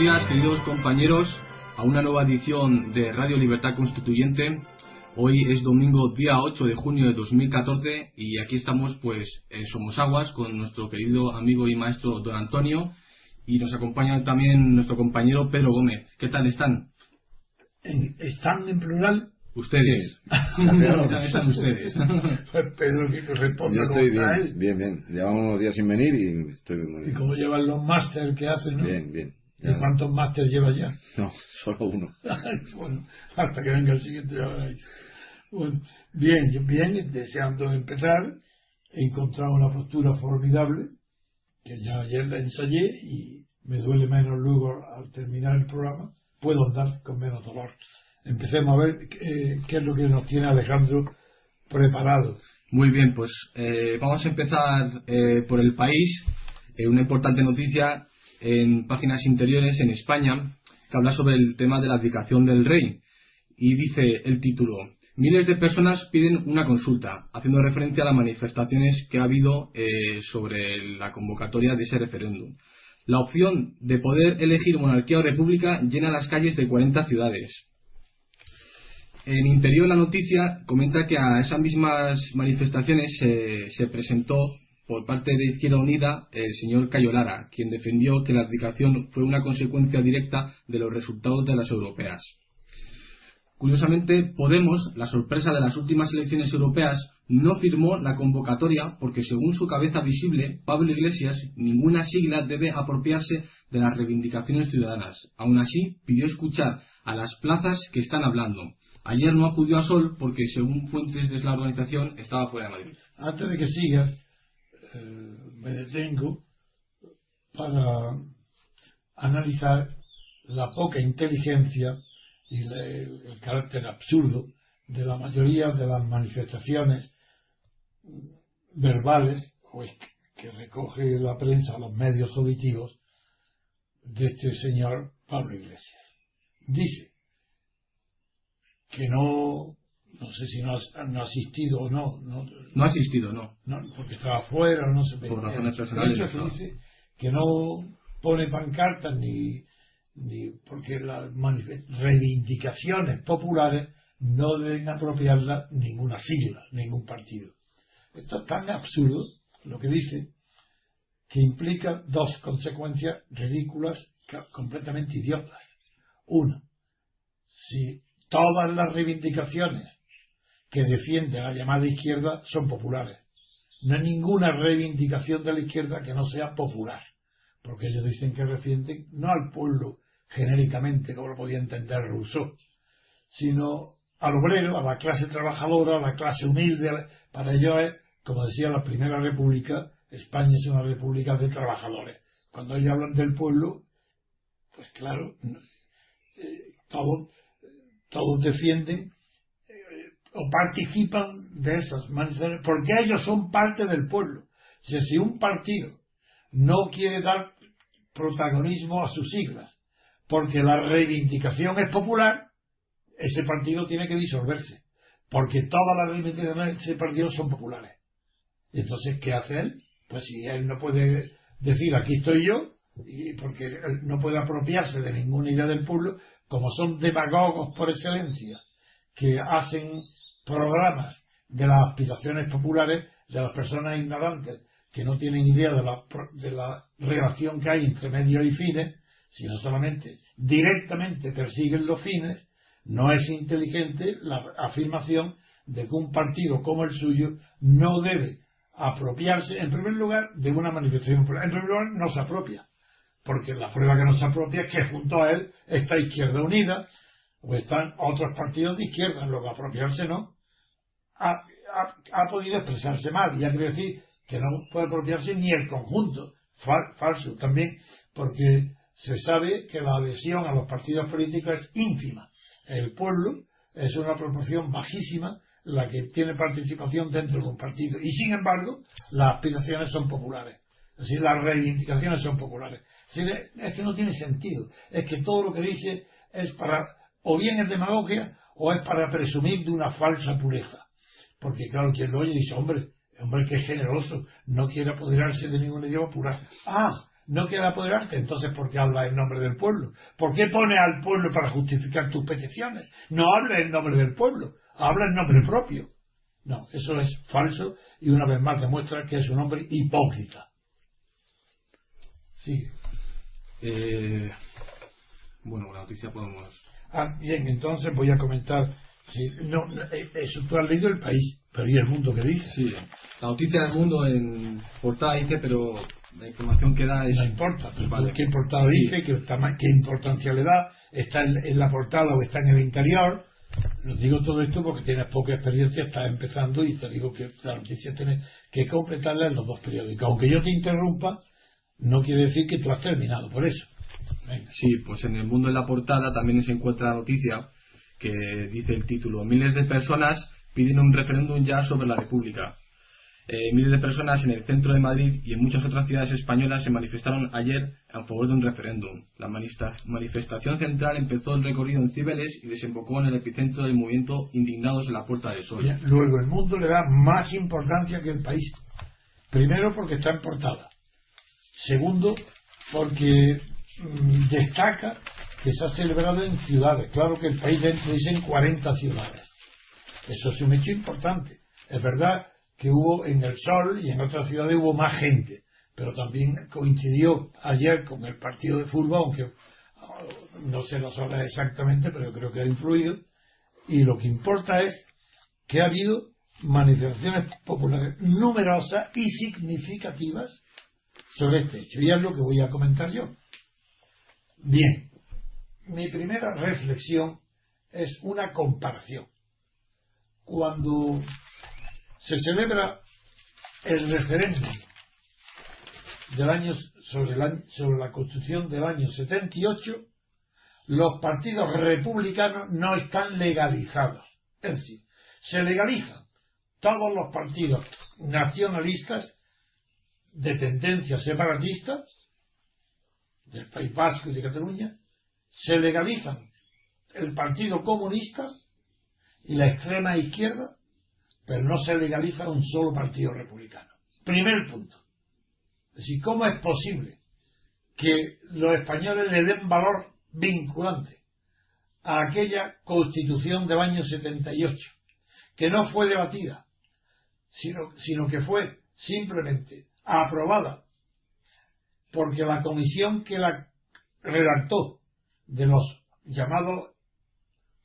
días, queridos compañeros, a una nueva edición de Radio Libertad Constituyente. Hoy es domingo día 8 de junio de 2014 y aquí estamos pues en Somosaguas con nuestro querido amigo y maestro don Antonio y nos acompaña también nuestro compañero Pedro Gómez. ¿Qué tal están? ¿Están en plural? Ustedes. ¿Qué están ustedes? Pues Pedro que responde Yo estoy bien, él. bien, bien. Llevamos unos días sin venir y estoy muy Y bien. como llevan los máster que hacen, ¿no? Bien, bien. ¿Y Ya- cuántos máster lleva ya? No, solo uno. bueno, hasta que venga el siguiente ya veréis. Bueno, bien, bien, deseando empezar, he encontrado una postura formidable, que ya ayer la ensayé y me duele menos luego al terminar el programa, puedo andar con menos dolor. Empecemos a ver eh, qué es lo que nos tiene Alejandro preparado. Muy bien, pues eh, vamos a empezar eh, por el país. Eh, una importante noticia en páginas interiores en España que habla sobre el tema de la abdicación del rey. Y dice el título, miles de personas piden una consulta, haciendo referencia a las manifestaciones que ha habido eh, sobre la convocatoria de ese referéndum. La opción de poder elegir monarquía o república llena las calles de 40 ciudades. En interior la noticia comenta que a esas mismas manifestaciones eh, se presentó por parte de Izquierda Unida el señor Cayo Lara, quien defendió que la abdicación fue una consecuencia directa de los resultados de las europeas. Curiosamente, Podemos, la sorpresa de las últimas elecciones europeas, no firmó la convocatoria porque, según su cabeza visible, Pablo Iglesias, ninguna sigla debe apropiarse de las reivindicaciones ciudadanas. Aún así, pidió escuchar a las plazas que están hablando. Ayer no acudió a Sol porque, según fuentes de la organización, estaba fuera de Madrid. Antes de que sigas, eh, me detengo para analizar la poca inteligencia y el, carácter absurdo de la mayoría de las manifestaciones verbales o es- que recoge la prensa, los medios auditivos de este señor Pablo Iglesias. Dice que no, no sé si no ha, no asistido o no, no, No ha asistido, no. no, porque estaba fuera, no se Por razones personales que dice que no pone pancartas ni, ni porque las reivindicaciones populares no deben apropiarlas ninguna sigla, ningún partido. Esto es tan absurdo lo que dice que implica dos consecuencias ridículas, completamente idiotas. Una, si todas las reivindicaciones que defiende la llamada izquierda son populares. No hay ninguna reivindicación de la izquierda que no sea popular, porque ellos dicen que refienden no al pueblo genéricamente, como lo podía entender Rousseau, sino al obrero, a la clase trabajadora, a la clase humilde. a Para ellos es, como decía la Primera República, España es una república de trabajadores. Cuando ellos hablan del pueblo, pues claro, eh, todos, todos defienden o participan de esas manifestaciones porque ellos son parte del pueblo. Si un partido no quiere dar protagonismo a sus siglas porque la reivindicación es popular, ese partido tiene que disolverse porque todas las reivindicaciones de ese partido son populares. Entonces, ¿qué hace él? Pues si él no puede decir aquí estoy yo, y porque él no puede apropiarse de ninguna idea del pueblo, como son demagogos por excelencia, que hacen programas de las aspiraciones populares de las personas ignorantes que no tienen idea de la, de la relación que hay entre medios y fines, sino solamente directamente persiguen los fines, No es inteligente la afirmación de que un partido como el suyo no debe apropiarse, en primer lugar, de una manifestación. En primer lugar, no se apropia, porque la prueba que no se apropia es que junto a él está Izquierda Unida o están otros partidos de izquierda, lo que apropiarse no. Ha, ha, podido expresarse mal, y hay que decir que no puede apropiarse ni el conjunto, falso también, porque se sabe que la adhesión a los partidos políticos es ínfima. El pueblo es una proporción bajísima la que tiene participación dentro de un partido. Y sin embargo, las aspiraciones son populares. Es decir, las reivindicaciones son populares. Es, que no tiene sentido. Es que todo lo que dice es para, o bien es demagogia, o es para presumir de una falsa pureza. Porque claro, quien lo oye dice, hombre, hombre que es generoso, no quiere apoderarse de ningún idioma pura. Ah, no quiere apoderarte, entonces ¿por qué habla en nombre del pueblo? ¿Por qué pone al pueblo para justificar tus peticiones? No hable en nombre del pueblo habla en nombre propio. No, eso es falso y una vez más demuestra que es un hombre hipócrita. Sí. Eh, bueno, la noticia podemos. Ah, bien, entonces voy a comentar. Sí, no, eso tú has leído el país, pero ¿y el mundo qué dice? Sí, la noticia del mundo en portada dice, pero la información que da es. No importa, ¿qué portada dice? ¿Qué, ¿Qué importancia le da? ¿Está en la portada o está en el interior? Nos digo todo esto porque tienes poca experiencia, estás empezando y te digo que la noticia tienes que completarla en los dos periódicos. Aunque yo te interrumpa, no quiere decir que tú has terminado por eso. Sí, pues en el mundo de la portada también se encuentra la noticia que dice el título: Miles de personas piden un referéndum ya sobre la República. Eh, miles de personas en el centro de Madrid y en muchas otras ciudades españolas se manifestaron ayer a favor de un referéndum. La manifestación central empezó el recorrido en Cibeles y desembocó en el epicentro del movimiento Indignados en la Puerta del Sol. Luego, el mundo le da más importancia que el país. Primero, porque está en portada. Segundo, porque destaca que se ha celebrado en ciudades. Claro que el país dentro dicen 40 ciudades. Eso es un hecho importante. Es verdad que hubo en el Sol y en otras ciudades hubo más gente, pero también coincidió ayer con el partido de fútbol, aunque ah, no sé las horas exactamente, pero creo que ha influido, y lo que importa es que ha habido manifestaciones populares numerosas y significativas sobre este hecho, y es lo que voy a comentar yo. Bien, mi primera reflexión es una comparación. Cuando se celebra el referéndum del año sobre, sobre la constitución del año 78, los partidos republicanos no están legalizados. Es decir, se legalizan todos los partidos nacionalistas de tendencia separatista del País Vasco y de Cataluña, se legalizan el Partido Comunista y la extrema izquierda pero no se legaliza un solo partido republicano. Primer punto. Es decir, ¿cómo es posible que los españoles le den valor vinculante a aquella constitución del año 78, que no fue debatida, sino, sino que fue simplemente aprobada porque la comisión que la redactó de los llamados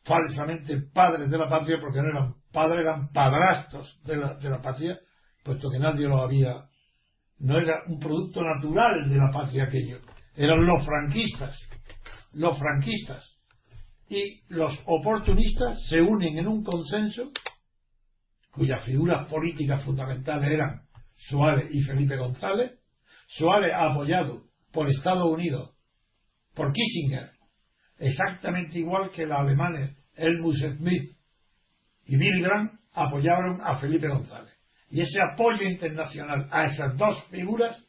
falsamente padres de la patria, porque no eran padres, eran padrastros de la, de la patria, puesto que nadie lo había, no era un producto natural de la patria aquello, eran los franquistas, los franquistas, y los oportunistas se unen en un consenso cuyas figuras políticas fundamentales eran Suárez y Felipe González, Suárez apoyado por Estados Unidos, por Kissinger, exactamente igual que los alemanes Helmut Schmidt y Billy Brandt apoyaron a Felipe González. Y ese apoyo internacional a esas dos figuras,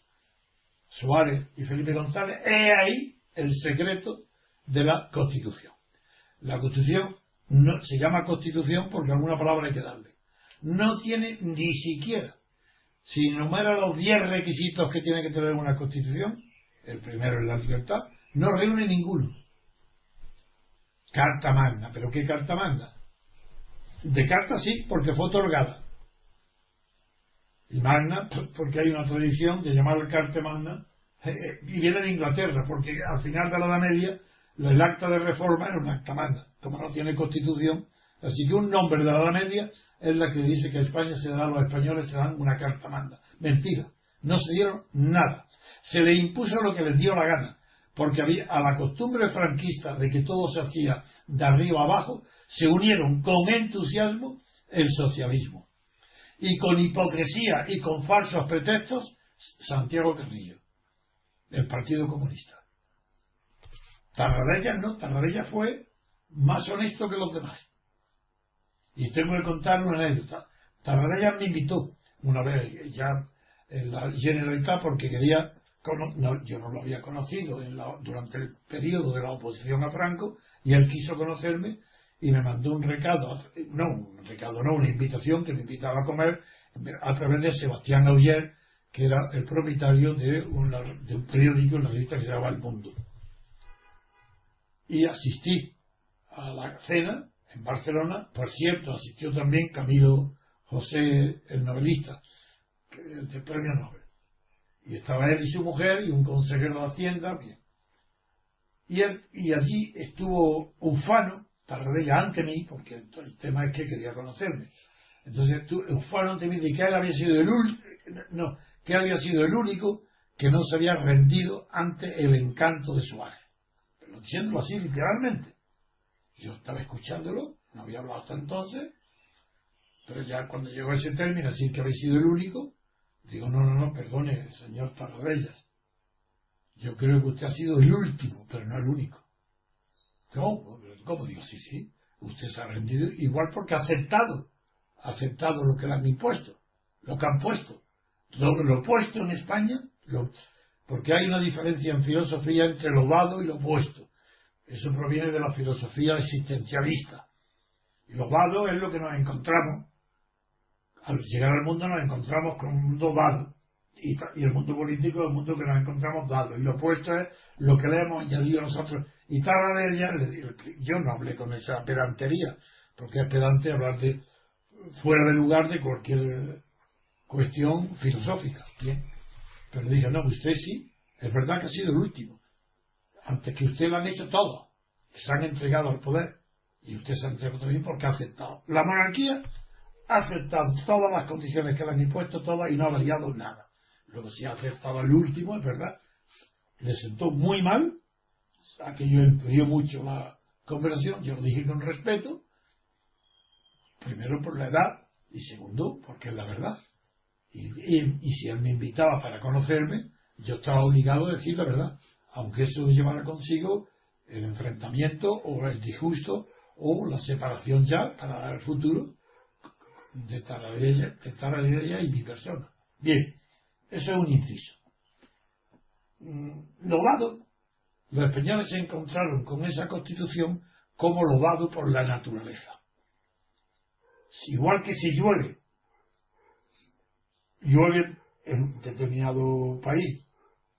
Suárez y Felipe González, es ahí el secreto de la Constitución. La Constitución no, se llama Constitución porque alguna palabra hay que darle. No tiene ni siquiera, si enumera los 10 requisitos que tiene que tener una Constitución, el primero es la libertad, no reúne ninguno. Carta magna. ¿Pero qué carta magna? De carta sí, porque fue otorgada. Y magna, porque hay una tradición de llamar carta magna, eh, eh, y viene de Inglaterra, porque al final de la Edad Media el acta de reforma era un acta magna. como no tiene constitución, así que un nombre de la Edad Media es la que dice que España se da a los españoles, se dan una carta manda. Mentira, no se dieron nada. Se le impuso lo que les dio la gana, porque había, a la costumbre franquista de que todo se hacía de arriba abajo, se unieron con entusiasmo el socialismo. Y con hipocresía y con falsos pretextos, Santiago Carrillo, el Partido Comunista. Tarradella no, Tarradella fue más honesto que los demás. Y tengo que contar una anécdota. Tarradella me invitó una vez ya en la Generalitat porque quería, yo no lo había conocido durante el periodo de la oposición a Franco y él quiso conocerme y me mandó un recado, no, un recado, no, una invitación que me invitaba a comer a través de Sebastián Auger, que era el propietario de, de un periódico, una revista que se llamaba El Mundo. Y asistí a la cena en Barcelona, por cierto, asistió también Camilo José, el novelista, del premio Nobel. Y estaba él y su mujer y un consejero de Hacienda, bien. Y, allí estuvo Ufano, Tarradella ante mí, porque el tema es que quería conocerme. Entonces Ufano ante mí de que él había sido el único que no se había rendido ante el encanto de su arte. Pero diciéndolo así literalmente. Yo estaba escuchándolo, no había hablado hasta entonces, pero ya cuando llegó ese término, así que había sido el único, digo, no, no, no, perdone, señor Tarradellas. Yo creo que usted ha sido el último, pero no el único. ¿Cómo? ¿Cómo digo? Sí, sí. Usted se ha rendido igual porque ha aceptado, ha aceptado lo que le han impuesto, lo que han puesto. Lo, lo puesto en España, porque hay una diferencia en filosofía entre lo dado y lo puesto. Eso proviene de la filosofía existencialista. Lo dado es lo que nos encontramos. Al llegar al mundo nos encontramos con un mundo dado. Y, el mundo político es el mundo que nos encontramos dado. Y lo opuesto es lo que le hemos añadido nosotros. Y tal de ella, yo no hablé con esa pedantería, porque es pedante hablar de fuera de lugar de cualquier cuestión filosófica. Bien. Pero dije, no, usted sí, es verdad que ha sido el último antes que usted lo han hecho todo, se han entregado al poder y usted se ha entregado también porque ha aceptado. La monarquía ha aceptado todas las condiciones que le han impuesto, todas y no ha variado nada. Luego si ha aceptado el último, es verdad, le sentó muy mal, aquello enfrió mucho la conversación, yo lo dije con respeto, primero por la edad y segundo porque es la verdad. Y si él me invitaba para conocerme, yo estaba obligado a decir la verdad aunque eso llevara consigo el enfrentamiento o el disgusto o la separación ya para el futuro de Taradella, y mi persona. Bien, eso es un inciso. Mm, lo dado, los españoles se encontraron con esa constitución como lo dado por la naturaleza. Igual que si llueve, llueve en determinado país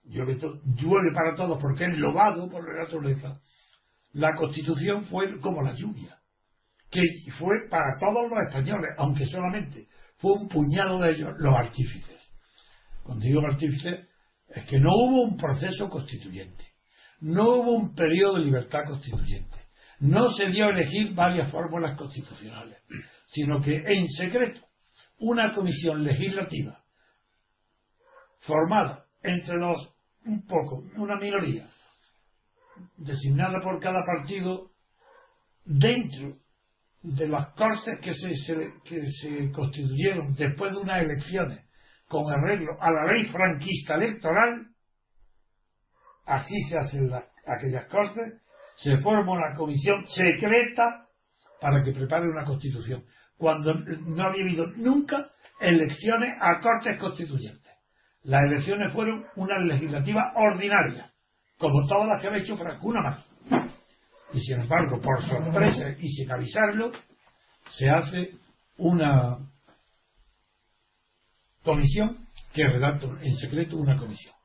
llueve, para todos porque es lobado por la naturaleza. La constitución fue como la lluvia, que fue para todos los españoles, aunque solamente fue un puñado de ellos los artífices. Cuando digo artífices, es que no hubo un proceso constituyente, no hubo un periodo de libertad constituyente, no se dio a elegir varias fórmulas constitucionales, sino que en secreto una comisión legislativa formada entre los un poco, una minoría, designada por cada partido dentro de las cortes que se, que se constituyeron después de unas elecciones con arreglo a la ley franquista electoral, así se hacen aquellas cortes, se forma una comisión secreta para que prepare una constitución, cuando no había habido nunca elecciones a cortes constituyentes. Las elecciones fueron una legislativa ordinaria, como todas las que había hecho Franco, una más. Y sin embargo, por sorpresa y sin avisarlo, se hace una comisión que redacta en secreto una comisión.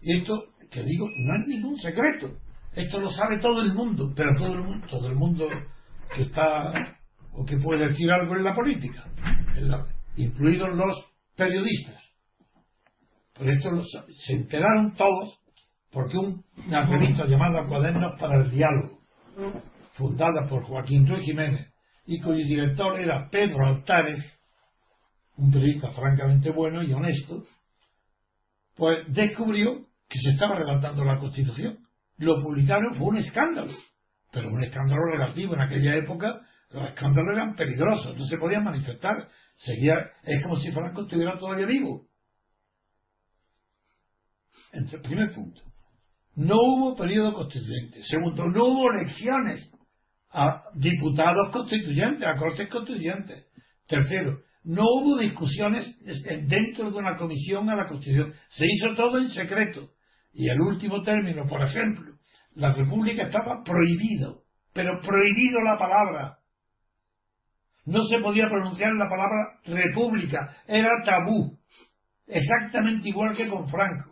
Y esto, que digo, no es ningún secreto. Esto lo sabe todo el mundo, pero todo el mundo, todo el mundo que está o que puede decir algo en la política, incluidos los periodistas. Por esto se enteraron todos porque una revista llamada Cuadernos para el Diálogo fundada por Joaquín Ruiz Jiménez y cuyo director era Pedro Altares, un periodista francamente bueno y honesto, pues descubrió que se estaba redactando la Constitución. Lo publicaron, fue un escándalo, pero un escándalo relativo. En aquella época los escándalos eran peligrosos, no se podían manifestar. Seguía, es como si Franco estuviera todavía vivo. Entre primer punto. No hubo periodo constituyente. Segundo, no hubo elecciones a diputados constituyentes, a cortes constituyentes. Tercero, no hubo discusiones dentro de una comisión a la Constitución. Se hizo todo en secreto. Y el último término, por ejemplo, la República estaba prohibido, pero prohibido la palabra. No se podía pronunciar la palabra República, era tabú. Exactamente igual que con Franco.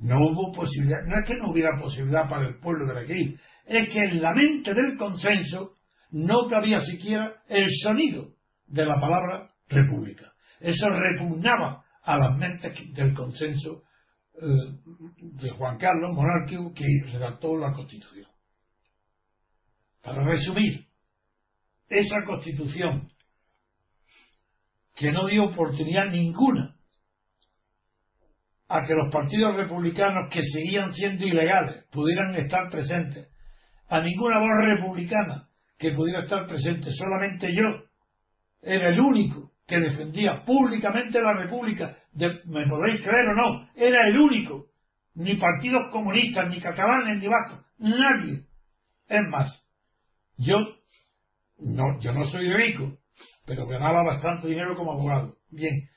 No hubo posibilidad, no es que no hubiera posibilidad para el pueblo de aquí, es que en la mente del consenso no cabía siquiera el sonido de la palabra república. Eso repugnaba a las mentes del consenso eh, de Juan Carlos monárquico que redactó la Constitución. Para resumir, esa Constitución que no dio oportunidad ninguna a que los partidos republicanos que seguían siendo ilegales pudieran estar presentes, a ninguna voz republicana que pudiera estar presente, solamente yo era el único que defendía públicamente la República, me podéis creer o no, era el único, ni partidos comunistas, ni catalanes, ni vascos, nadie. Es más, yo no, yo no soy rico, pero ganaba bastante dinero como abogado. Bien,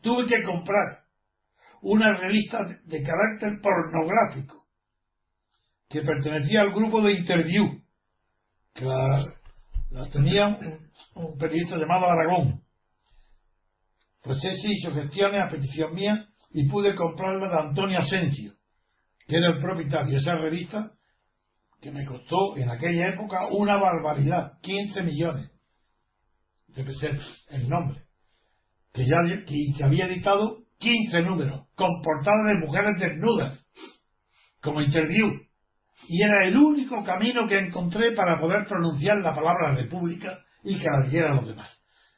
tuve que comprar una revista de carácter pornográfico que pertenecía al grupo de Interview, que la, tenía un, periodista llamado Aragón. Pues ese hizo gestiones a petición mía y pude comprarla de Antonio Asensio, que era el propietario de esa revista, que me costó en aquella época una barbaridad, 15 millones de pesetas, el nombre, que ya que había editado 15 números, con portadas de mujeres desnudas, como interview. Y era el único camino que encontré para poder pronunciar la palabra república y que la dijeran los demás.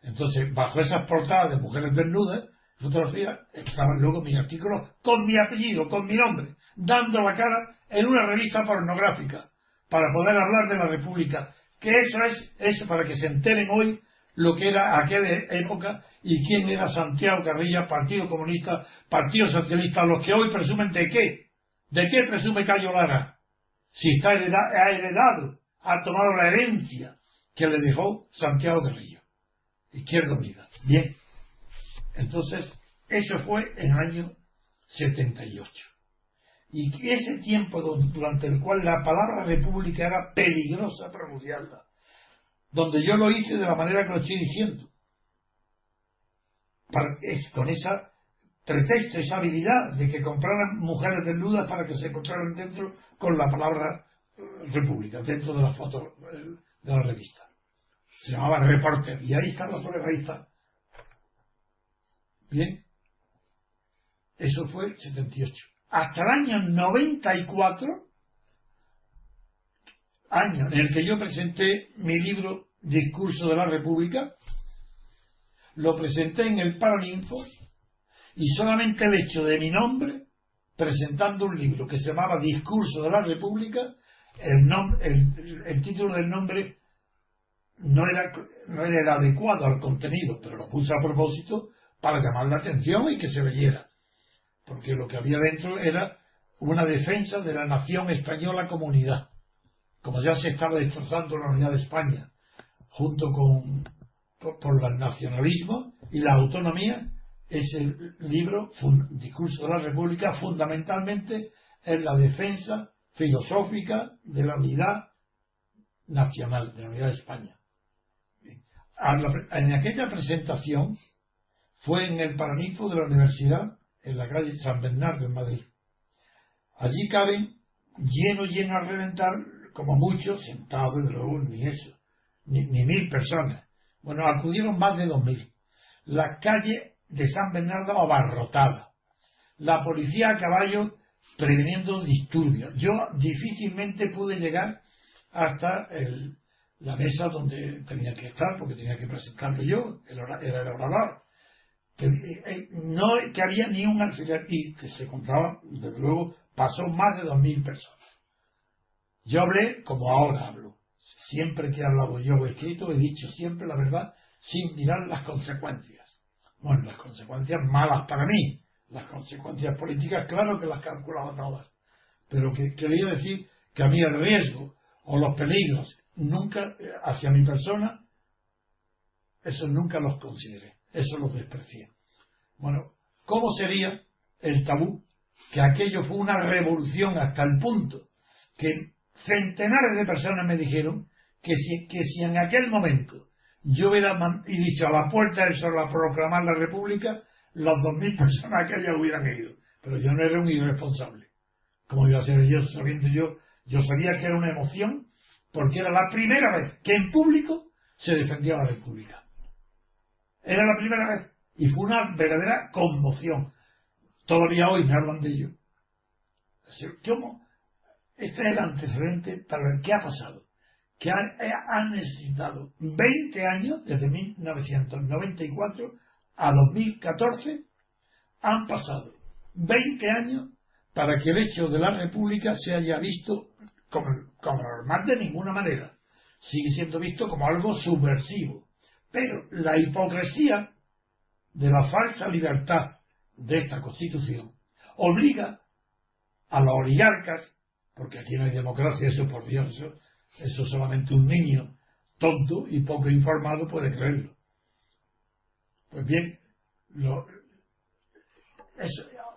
Entonces, bajo esas portadas de mujeres desnudas, fotografías, estaban luego mis artículos con mi apellido, con mi nombre, dando la cara en una revista pornográfica, para poder hablar de la república. Que eso es, eso para que se enteren hoy lo que era aquella época y quién era Santiago Carrilla, Partido Comunista, Partido Socialista, los que hoy presumen de qué, de qué presume Cayo Lara, si está heredado, ha heredado, ha tomado la herencia que le dejó Santiago Carrillo, Izquierda Unida. Bien, entonces eso fue en el año 78. Y ese tiempo durante el cual la palabra república era peligrosa pronunciarla, donde yo lo hice de la manera que lo estoy diciendo, es, con esa pretexto, esa habilidad de que compraran mujeres desnudas para que se encontraran dentro con la palabra eh, república, dentro de la foto eh, de la revista. Se llamaba Reporter, y ahí está la prueba, ahí está. Bien. Eso fue el 78. Hasta el año 94, año en el que yo presenté mi libro Discurso de la República, lo presenté en el Paraninfo y solamente el hecho de mi nombre presentando un libro que se llamaba Discurso de la República, el, el, título del nombre no era, no era el adecuado al contenido, pero lo puse a propósito para llamar la atención y que se leyera. Porque lo que había dentro era una defensa de la nación española comunidad, como ya se estaba destrozando la unidad de España, junto con por, el nacionalismo y la autonomía, es el libro Discurso de la República fundamentalmente en la defensa filosófica de la unidad nacional, de la unidad de España. En aquella presentación fue en el Paraninfo de la Universidad, en la calle San Bernardo, en Madrid. Allí caben lleno, lleno a reventar, como muchos, sentados, ni eso, ni mil personas. Bueno, acudieron más de 2.000. La calle de San Bernardo abarrotada. La policía a caballo preveniendo disturbios. Yo difícilmente pude llegar hasta el, la mesa donde tenía que estar, porque tenía que presentarlo yo, el era el orador. Eh, no que había ni un alfiler y que se compraba, desde luego, pasó más de dos mil personas. Yo hablé como ahora hablo. Siempre que he hablado yo o escrito, he dicho siempre la verdad sin mirar las consecuencias. Bueno, las consecuencias malas para mí. Las consecuencias políticas, claro que las calculaba todas. Pero que quería decir que a mí el riesgo o los peligros nunca eh, hacia mi persona, eso nunca los consideré, eso los desprecié. Bueno, ¿cómo sería el tabú? Que aquello fue una revolución hasta el punto que centenares de personas me dijeron que si, en aquel momento yo hubiera y dicho a la puerta del sol a proclamar la república, las dos mil personas que allá hubieran ido. Pero yo no era un irresponsable. Como iba a ser yo sabiendo yo? Yo sabía que era una emoción porque era la primera vez que en público se defendía la república. Era la primera vez. Y fue una verdadera conmoción. Todavía hoy me hablan de ello. ¿Cómo? Este es el antecedente para ver qué ha pasado que han, necesitado 20 años, desde 1994 a 2014, han pasado 20 años para que el hecho de la República se haya visto como normal de ninguna manera. Sigue siendo visto como algo subversivo. Pero la hipocresía de la falsa libertad de esta Constitución obliga a los oligarcas, porque aquí no hay democracia, eso por Dios, eso solamente un niño tonto y poco informado puede creerlo. Pues bien,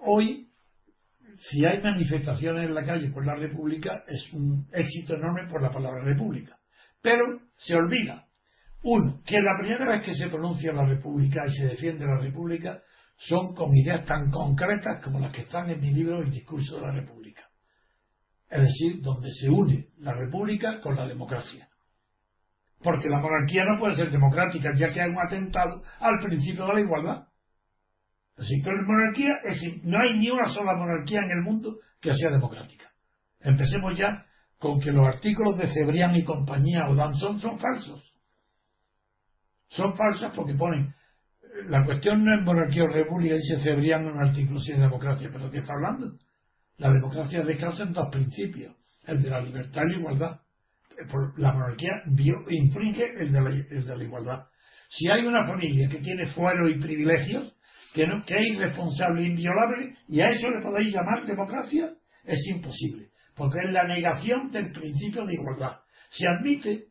hoy, si hay manifestaciones en la calle por la República, es un éxito enorme por la palabra República. Pero se olvida, uno, que la primera vez que se pronuncia la República y se defiende la República son con ideas tan concretas como las que están en mi libro El discurso de la República es decir, donde se une la república con la democracia. Porque la monarquía no puede ser democrática, ya que hay un atentado al principio de la igualdad. Así que la monarquía es, no hay ni una sola monarquía en el mundo que sea democrática. Empecemos ya con que los artículos de Cebrián y compañía o Danzón son falsos. Son falsos porque ponen la cuestión no es monarquía o república, dice Cebrián en un artículo sin democracia, pero ¿qué está hablando? La democracia descansa en dos principios, el de la libertad y la igualdad. La monarquía infringe el de, la, igualdad. Si hay una familia que tiene fuero y privilegios, que, no, que es irresponsable e inviolable, y a eso le podéis llamar democracia, es imposible, porque es la negación del principio de igualdad. Se admite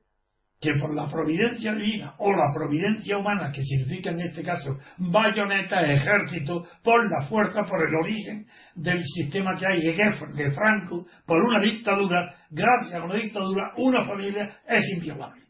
que por la providencia divina o la providencia humana, que significa en este caso bayoneta, ejército, por la fuerza, por el origen del sistema que hay de Franco, por una dictadura, gracias a una dictadura, una familia es inviolable.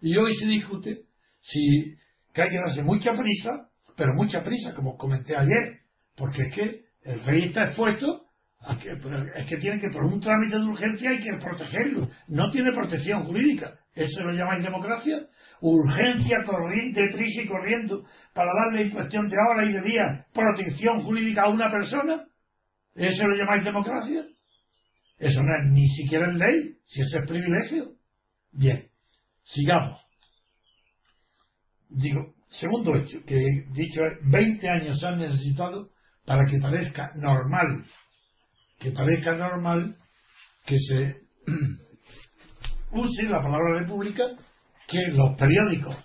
Y hoy se discute si que hay que darse mucha prisa, pero mucha prisa, como comenté ayer, porque es que el rey está expuesto a que, es que tiene que por un trámite de urgencia hay que protegerlo, no tiene protección jurídica ¿Eso lo llamáis democracia? Urgencia de prisa y corriendo para darle en cuestión de hora y de día protección jurídica a una persona. ¿Eso lo llamáis democracia? Eso no es ni siquiera en ley, si eso es privilegio. Bien, sigamos. Digo, segundo hecho, que dicho 20 años han necesitado para que parezca normal, que parezca normal que se use la palabra república, que los periódicos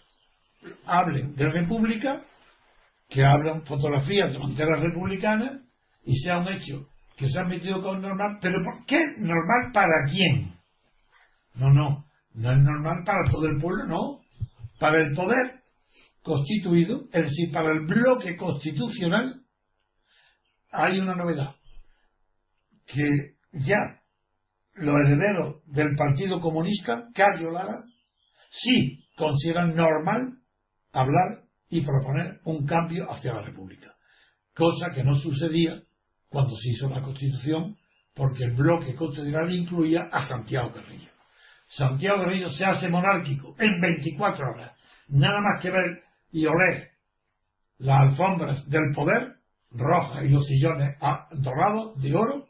hablen de república, que hablan fotografías de banderas republicanas y sea un hecho que se ha metido con normal, pero ¿por qué normal para quién? No, no, no es normal para todo el pueblo, no, para el poder constituido, es decir, para el bloque constitucional, hay una novedad, que ya los herederos del Partido Comunista, Cario Lara, sí consideran normal hablar y proponer un cambio hacia la República, cosa que no sucedía cuando se hizo la Constitución, porque el bloque constitucional incluía a Santiago Carrillo. Santiago Carrillo se hace monárquico en 24 horas, nada más que ver y oler las alfombras del poder rojas y los sillones dorados de oro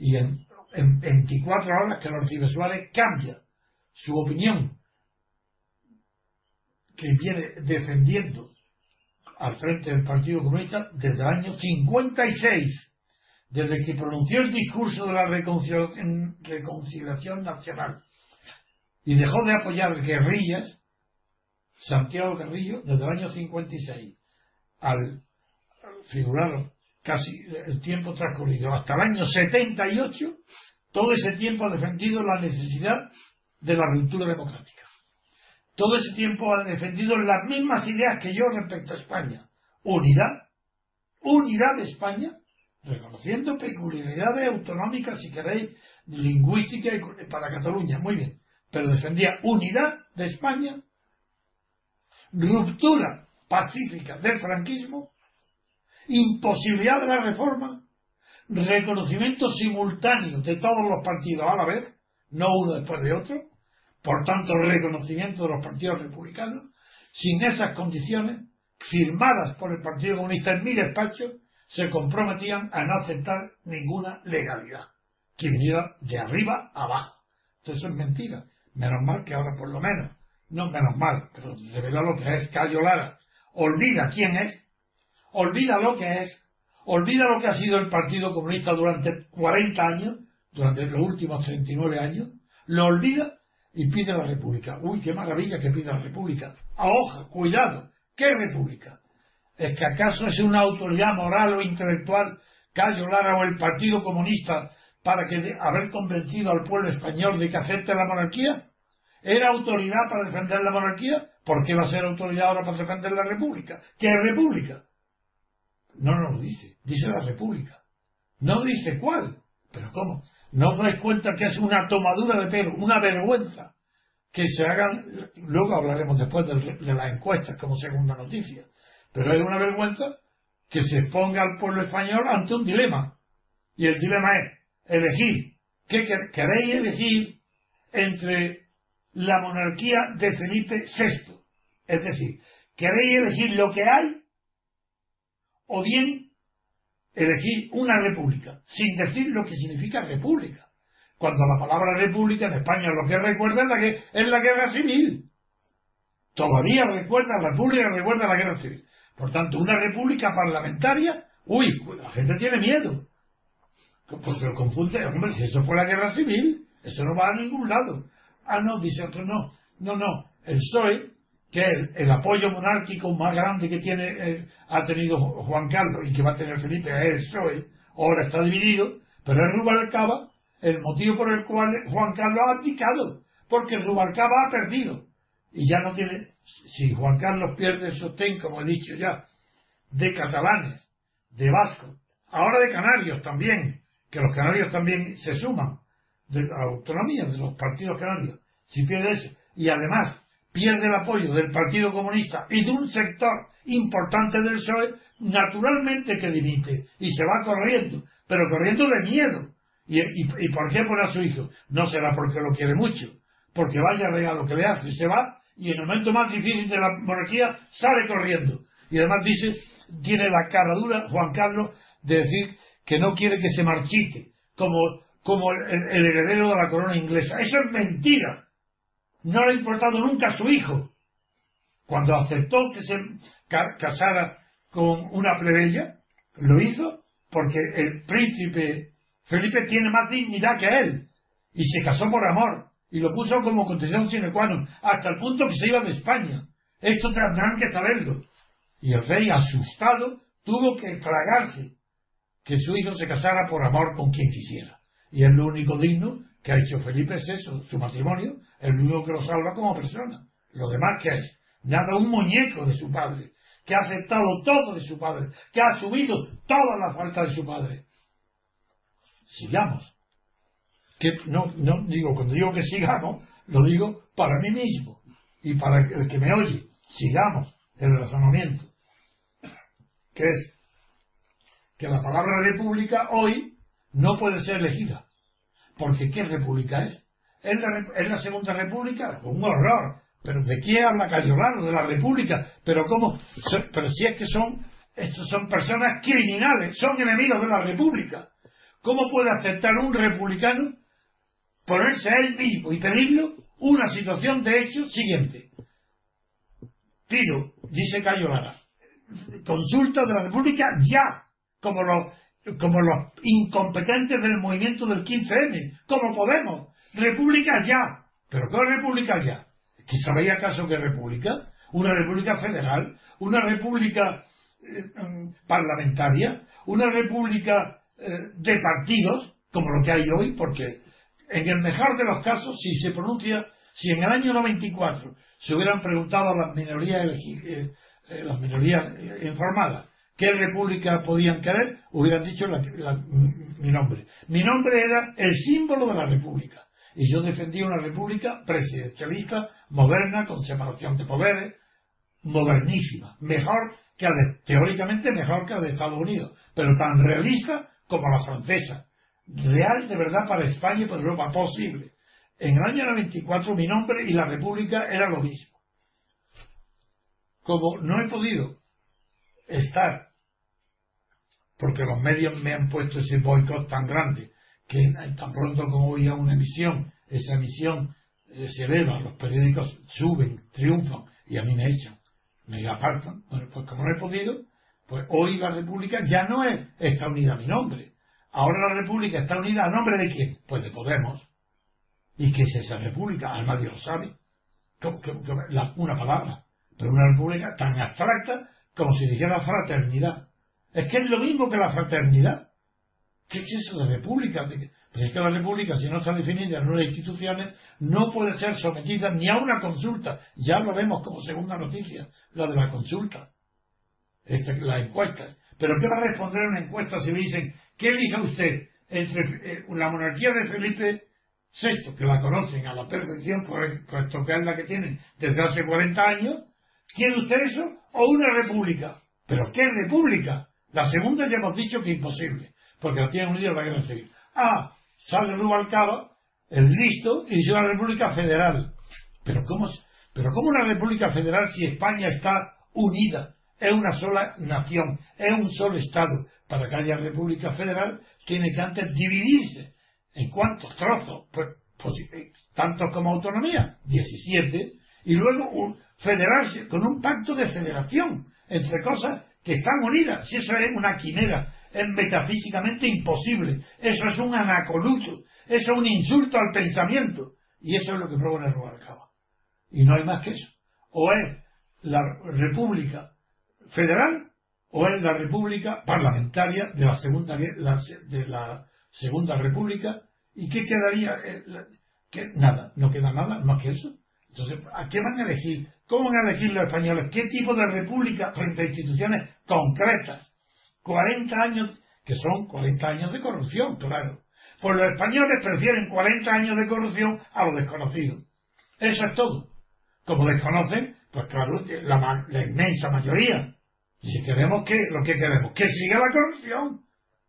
y en en 24 horas que recibe Suárez cambia su opinión que viene defendiendo al frente del Partido Comunista desde el año 56, desde que pronunció el discurso de la reconciliación, reconciliación nacional y dejó de apoyar guerrillas, Santiago Carrillo, desde el año 56 al figurar casi el tiempo transcurrido hasta el año 78, todo ese tiempo ha defendido la necesidad de la ruptura democrática. Todo ese tiempo ha defendido las mismas ideas que yo respecto a España. Unidad, unidad de España, reconociendo peculiaridades autonómicas, si queréis, lingüísticas para Cataluña, muy bien, pero defendía unidad de España, ruptura pacífica del franquismo, imposibilidad de la reforma, reconocimiento simultáneo de todos los partidos a la vez, no uno después de otro, por tanto reconocimiento de los partidos republicanos, sin esas condiciones, firmadas por el Partido Comunista en mi despacho, se comprometían a no aceptar ninguna legalidad, que viniera de arriba abajo. Entonces eso es mentira. Menos mal que ahora por lo menos, no menos mal, pero revela lo que es Cayo Lara. Olvida quién es, olvida lo que es, olvida lo que ha sido el Partido Comunista durante 40 años, durante los últimos 39 años, lo olvida y pide la República. Uy, qué maravilla que pide la República. A hoja, cuidado, ¿qué República? ¿Es que acaso es una autoridad moral o intelectual Cayo Lara o el Partido Comunista para que haber convencido al pueblo español de que acepte la monarquía? ¿Era autoridad para defender la monarquía? ¿Por qué va a ser autoridad ahora para defender la república? ¿Qué república? No nos dice, dice la república. No dice cuál. ¿Pero cómo? ¿No os dais cuenta que es una tomadura de pelo, una vergüenza? Que se hagan, luego hablaremos después de, de las encuestas como segunda noticia, pero es una vergüenza que se ponga al pueblo español ante un dilema. Y el dilema es, elegir, ¿qué queréis elegir entre la monarquía de Felipe VI? Es decir, ¿queréis elegir lo que hay? O bien elegir una república, sin decir lo que significa república. Cuando la palabra república en España lo que recuerda es la, que, es la guerra civil. Todavía recuerda, la república recuerda la guerra civil. Por tanto, una república parlamentaria, uy, la gente tiene miedo. Porque lo confunde, hombre, si eso fue la guerra civil, eso no va a ningún lado. Ah, no, dice otro, no, no, no, el PSOE, que el, apoyo monárquico más grande que tiene, eh, ha tenido Juan Carlos y que va a tener Felipe, es el PSOE, ahora está dividido, pero es Rubalcaba el motivo por el cual Juan Carlos ha abdicado, porque Rubalcaba ha perdido. Y ya no tiene, si Juan Carlos pierde el sostén, como he dicho ya, de catalanes, de vascos, ahora de canarios también, que los canarios también se suman de la autonomía de los partidos canarios, si pierde eso, y además pierde el apoyo del Partido Comunista y de un sector importante del PSOE, naturalmente que dimite y se va corriendo, pero corriendo de miedo. ¿Y, y, por qué pone a su hijo? No será porque lo quiere mucho, porque vaya regalo que le hace, y se va y en el momento más difícil de la monarquía sale corriendo. Y además dice, tiene la cara dura Juan Carlos de decir que no quiere que se marchite como, como el, heredero de la corona inglesa. Eso es mentira. No le ha importado nunca a su hijo. Cuando aceptó que se casara con una plebeya, lo hizo porque el príncipe Felipe tiene más dignidad que él y se casó por amor y lo puso como condición sine qua non hasta el punto que se iba de España. Esto tendrán que saberlo. Y el rey, asustado, tuvo que tragarse que su hijo se casara por amor con quien quisiera. Y es lo único digno que ha hecho Felipe es eso, su matrimonio, es lo único que lo salva como persona. Lo demás que es, nada un muñeco de su padre, que ha aceptado todo de su padre, que ha asumido toda la falta de su padre. Sigamos. Que no, no digo, cuando digo que sigamos, lo digo para mí mismo y para el que me oye. Sigamos el razonamiento. Que es que la palabra república hoy no puede ser elegida. Porque ¿qué república es? ¿Es la, segunda república? Un horror. ¿Pero de qué habla Cayolano? De la república. ¿Pero cómo? Pero si es que son, estos son personas criminales, son enemigos de la república. ¿Cómo puede aceptar un republicano ponerse a él mismo y pedirlo una situación de hecho siguiente. Pido, dice Cayo Lara, consulta de la República ya, como los, como los incompetentes del movimiento del 15M, como Podemos, República ya. ¿Pero qué República ya? ¿Que sabéis acaso qué República? ¿Una República federal? ¿Una República eh, mm, parlamentaria? ¿Una República eh, de partidos? Como lo que hay hoy, porque en el mejor de los casos, si se pronuncia, si en el año 94 se hubieran preguntado a las minorías, eh, eh, las minorías informadas qué república podían querer, hubieran dicho mi nombre. Mi nombre era el símbolo de la república. Y yo defendía una república presidencialista, moderna, con separación de poderes, modernísima, mejor que la de, teóricamente mejor que la de Estados Unidos, pero tan realista como la francesa, real de verdad para España y para Europa posible. En el año 94 mi nombre y la República era lo mismo. Como no he podido estar, porque los medios me han puesto ese boicot tan grande, que tan pronto como voy a una emisión, esa emisión eh, se eleva, los periódicos suben, triunfan y a mí me echan, me apartan. Bueno, pues como no he podido, pues hoy la República ya no es, está unida a mi nombre, Ahora la República está unida a nombre de quién? Pues de Podemos. ¿Y qué es esa República? Al nadie lo sabe. una palabra. Pero una República tan abstracta como si dijera fraternidad. Es que es lo mismo que la fraternidad. ¿Qué es eso de República? Pues es que la República, si no está definida en unas instituciones, no puede ser sometida ni a una consulta. Ya lo vemos como segunda noticia, la de la consulta. Esta, la encuesta. Pero ¿qué va a responder una encuesta si le dicen ¿Qué elija usted entre eh, la monarquía de Felipe VI, que la conocen a la perfección, puesto que es la que tienen desde hace 40 años? ¿Quiere usted eso? ¿O una república? ¿Pero qué república? La segunda ya hemos dicho que imposible, porque la tienen unida la guerra civil. Ah, sale Rubalcaba, el listo, y dice una república federal. ¿Pero cómo, ¿Pero cómo una república federal si España está unida? Es una sola nación, es un solo Estado. Para que haya República Federal, tiene que antes dividirse. ¿En cuántos trozos? Pues, pues tantos como autonomía, 17. Y luego un, federarse con un pacto de federación entre cosas que están unidas. Si eso es una quimera, es metafísicamente imposible. Eso es un anacoluto. Eso es un insulto al pensamiento. Y eso es lo que propone Rubalcaba. Y no hay más que eso. O es la República federal o es la república parlamentaria de la segunda de la segunda república y qué quedaría eh, nada no queda nada más que eso entonces a qué van a elegir cómo van a elegir los españoles qué tipo de república frente a instituciones concretas 40 años que son 40 años de corrupción claro. Pues los españoles prefieren 40 años de corrupción a lo desconocido eso es todo. Como desconocen pues claro la, la inmensa mayoría. Y si queremos que, lo que queremos, que siga la corrupción.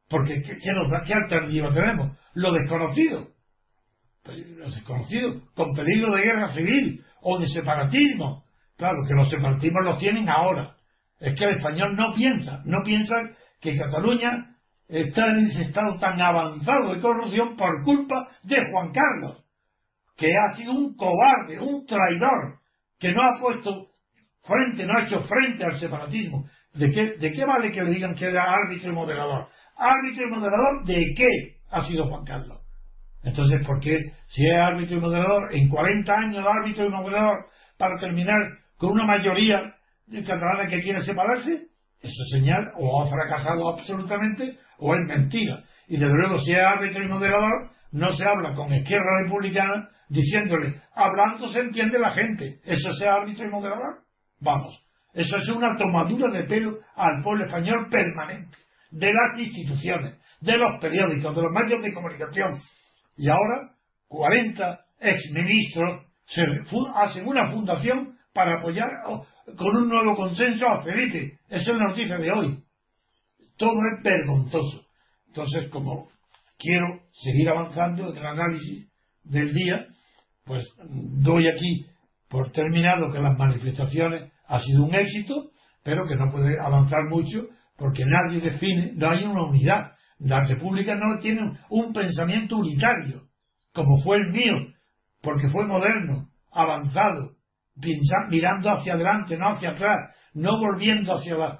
Porque ¿qué, nos da, qué alternativa tenemos? Lo desconocido. Con peligro de guerra civil o de separatismo. Claro, que los separatismos los tienen ahora. Es que el español no piensa, no piensa que Cataluña está en ese estado tan avanzado de corrupción por culpa de Juan Carlos, que ha sido un cobarde, un traidor, que no ha puesto frente, no ha hecho frente al separatismo, ¿De qué, ¿De qué vale que le digan que era árbitro y moderador? ¿Árbitro y moderador de qué ha sido Juan Carlos? Entonces, ¿por qué si es árbitro y moderador, en 40 años de árbitro y moderador, para terminar con una mayoría de catalanes que quiere separarse? Eso es señal, o ha fracasado absolutamente, o es mentira. Y desde luego, si es árbitro y moderador, no se habla con izquierda republicana diciéndole, hablando se entiende la gente. ¿Eso es árbitro y moderador? Vamos. Eso es una tomadura de pelo al pueblo español permanente, de las instituciones, de los periódicos, de los medios de comunicación. Y ahora, 40 exministros se hacen una fundación para apoyar con un nuevo consenso a Felipe. Esa es la noticia de hoy. Todo es vergonzoso. Entonces, como quiero seguir avanzando en el análisis del día, pues doy aquí por terminado que las manifestaciones ha sido un éxito, pero que no puede avanzar mucho porque nadie define, no hay una unidad. La República no tiene un pensamiento unitario, como fue el mío porque fue moderno, avanzado, mirando hacia adelante, no hacia atrás, no volviendo hacia la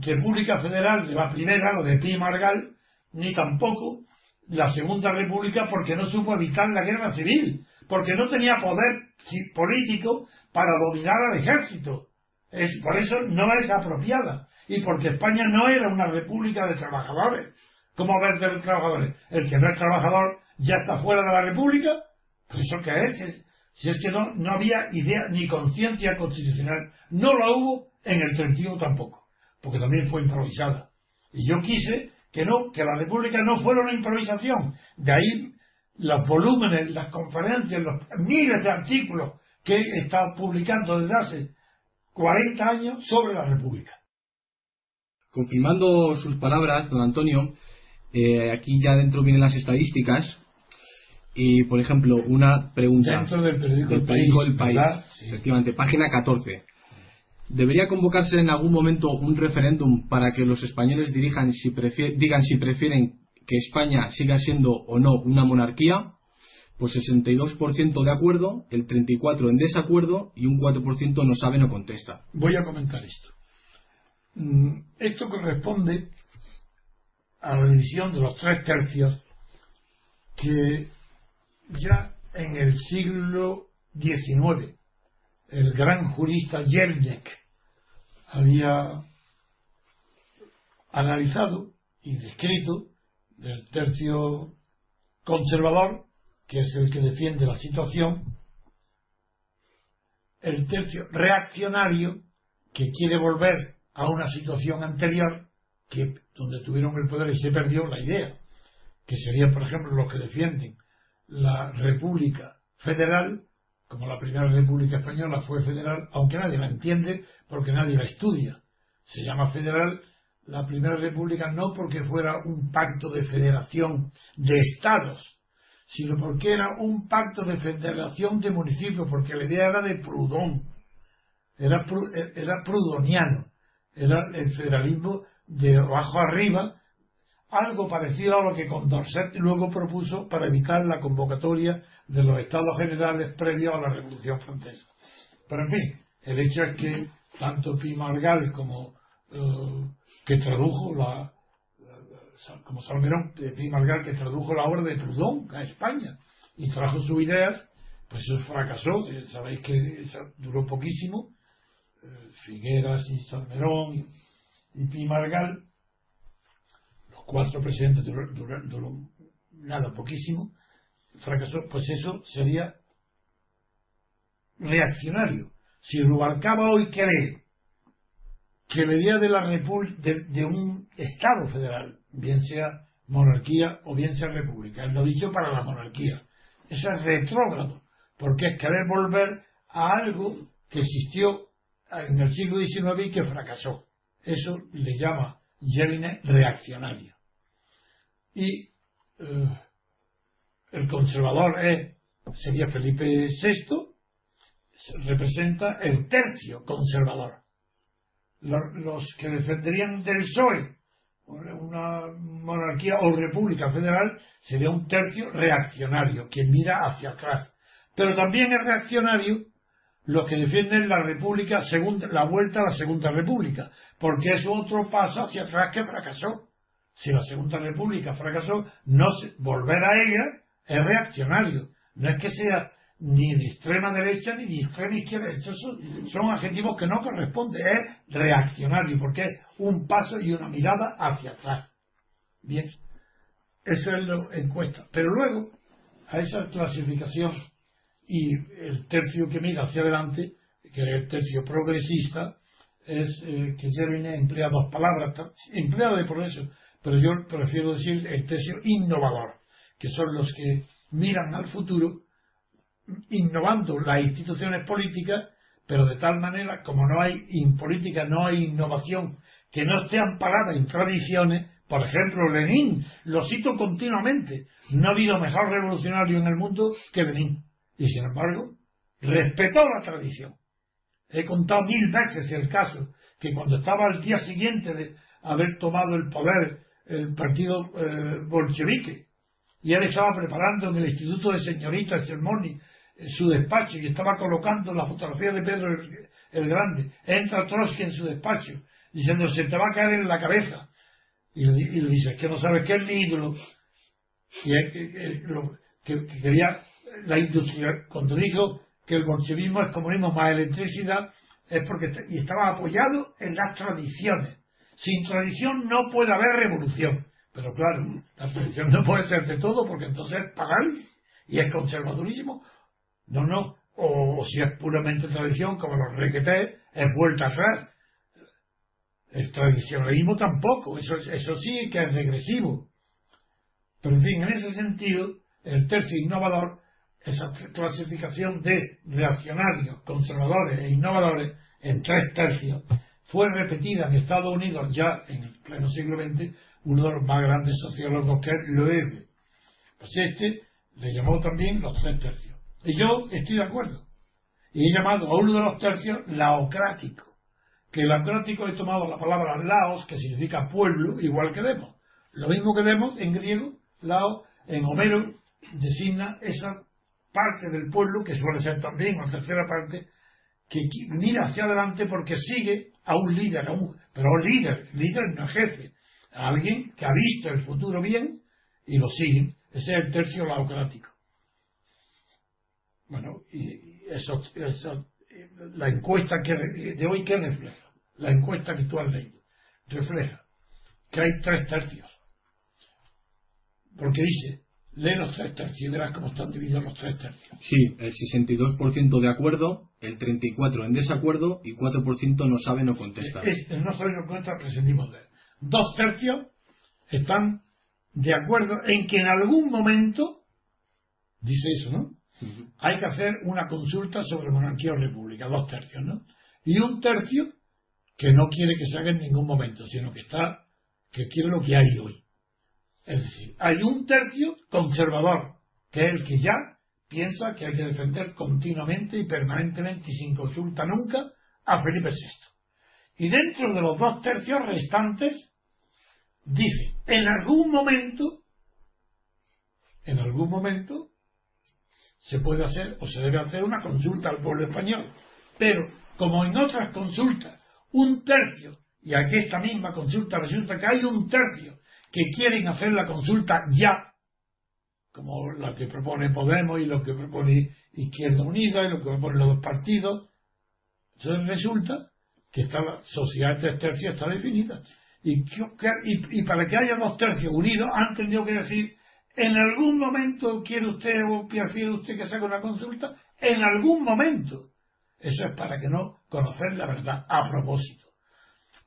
República Federal de la primera, lo de Pi Margal, ni tampoco la Segunda República porque no supo evitar la guerra civil, porque no tenía poder político para dominar al ejército. Es, por eso no es apropiada. Y porque España no era una república de trabajadores. ¿Cómo ver de trabajadores? El que no es trabajador ya está fuera de la república. ¿Pues ¿Eso qué es? Si es que no, no había idea ni conciencia constitucional. No la hubo en el 31 tampoco. Porque también fue improvisada. Y yo quise que no, que la república no fuera una improvisación. De ahí los volúmenes, las conferencias, los miles de artículos que he estado publicando desde hace 40 años sobre la República. Confirmando sus palabras, don Antonio, eh, aquí ya dentro vienen las estadísticas. Y, por ejemplo, una pregunta. Dentro del periódico, El País. Efectivamente, página 14. ¿Debería convocarse en algún momento un referéndum para que los españoles dirijan si digan si prefieren que España siga siendo o no una monarquía? Pues 62% de acuerdo, el 34% en desacuerdo y un 4% no sabe no contesta. Voy a comentar esto. Mm, esto corresponde a la división de los tres tercios que ya en el siglo XIX el gran jurista Jelinek había analizado y descrito del tercio conservador, que es el que defiende la situación, el tercio reaccionario, que quiere volver a una situación anterior, que donde tuvieron el poder y se perdió la idea, que serían, por ejemplo, los que defienden la República Federal, como la primera República Española fue federal, aunque nadie la entiende porque nadie la estudia. Se llama federal la primera República no porque fuera un pacto de federación de estados, sino porque era un pacto de federación de municipios, porque la idea era de Prudón, era, era prudoniano, era el federalismo de abajo arriba, algo parecido a lo que Condorcet luego propuso para evitar la convocatoria de los estados generales previos a la Revolución Francesa. Pero en fin, el hecho es que tanto Pi Margal como eh, que tradujo la, como Salmerón, Pi Margal que tradujo la obra de Proudhon a España y trajo sus ideas, pues eso fracasó, eh, sabéis que duró poquísimo, eh, Figueras y Salmerón y, y Pi Margal cuatro presidentes duró, nada, poquísimo, fracasó, pues eso sería reaccionario. Si Rubalcaba hoy cree que la idea de, la de, de, un Estado federal, bien sea monarquía o bien sea república, lo dicho para la monarquía, eso es retrógrado, porque es querer volver a algo que existió en el siglo XIX y que fracasó. Eso le llama Jelinek reaccionario y eh, el conservador es, sería Felipe VI, representa el tercio conservador. Los, que defenderían del PSOE una monarquía o república federal sería un tercio reaccionario, que mira hacia atrás. Pero también es reaccionario los que defienden la república, segunda, la vuelta a la segunda república, porque es otro paso hacia atrás que fracasó si la Segunda República fracasó, no volver a ella es reaccionario. No es que sea ni de extrema derecha ni de extrema izquierda. Estos son, adjetivos que no corresponden. Es reaccionario porque es un paso y una mirada hacia atrás. Bien, eso es lo encuesta. Pero luego, a esa clasificación y el tercio que mira hacia adelante, que es el tercio progresista, es eh, que Jeremy emplea dos palabras, emplea de por eso pero yo prefiero decir el tercio innovador, que son los que miran al futuro innovando las instituciones políticas, pero de tal manera, como no hay en política, no hay innovación que no esté amparada en tradiciones, por ejemplo, Lenin, lo cito continuamente, no ha habido mejor revolucionario en el mundo que Lenin, y sin embargo, respetó la tradición. He contado mil veces el caso, que cuando estaba al día siguiente de haber tomado el poder el partido eh, bolchevique. Y él estaba preparando en el Instituto de Señoritas Cermoni su despacho y estaba colocando la fotografía de Pedro el, Grande. Entra Trotsky en su despacho diciendo, se te va a caer en la cabeza. Y, le dice, es que no sabes qué es mi ídolo. Y que, que, quería la industria, cuando dijo que el bolchevismo es comunismo más electricidad, es porque y estaba apoyado en las tradiciones. Sin tradición no puede haber revolución. Pero claro, la tradición no puede ser de todo porque entonces es pagan y es conservadurísimo. No, no. O, si es puramente tradición, como los requetés, es vuelta atrás. El tradicionalismo tampoco. Eso, eso sí que es regresivo. Pero en fin, en ese sentido, el tercio innovador, esa clasificación de reaccionarios, conservadores e innovadores en tres tercios, fue repetida en Estados Unidos ya en el pleno siglo XX uno de los más grandes sociólogos que es Loewe. Pues este le llamó también los tres tercios. Y yo estoy de acuerdo. Y he llamado a uno de los tercios laocrático. Que laocrático he tomado la palabra laos, que significa pueblo, igual que demos. Lo mismo que demos en griego, lao, en Homero, designa esa parte del pueblo, que suele ser también la tercera parte, que mira hacia adelante porque sigue a un líder, a un, pero un líder, líder no jefe, alguien que ha visto el futuro bien y lo sigue. Ese es el tercio laocrático. Bueno, y eso, la encuesta que, de hoy, ¿qué refleja? La encuesta que tú has leído refleja que hay tres tercios. Porque dice, lee los tres tercios y verás cómo están divididos los tres tercios. Sí, el 62% de acuerdo, el 34% en desacuerdo y 4% no sabe no contesta. no sabe no contesta, prescindimos de él dos tercios están de acuerdo en que en algún momento, dice eso, ¿no? Hay que hacer una consulta sobre monarquía o república, dos tercios, ¿no? Y un tercio que no quiere que se haga en ningún momento, sino que está, que quiere lo que hay hoy. Es decir, hay un tercio conservador, que es el que ya piensa que hay que defender continuamente y permanentemente y sin consulta nunca a Felipe VI. Y dentro de los dos tercios restantes, dice, en algún momento, en algún momento, se puede hacer o se debe hacer una consulta al pueblo español. Pero, como en otras consultas, un tercio, y aquí esta misma consulta resulta que hay un tercio que quieren hacer la consulta ya, como la que propone Podemos y lo que propone Izquierda Unida y lo que proponen los dos partidos, entonces resulta que está la sociedad de tres tercios está definida. Y, para que haya dos tercios unidos, han tenido que decir, en algún momento quiere usted o prefiere usted que se haga una consulta, en algún momento. Eso es para que no conocer la verdad a propósito.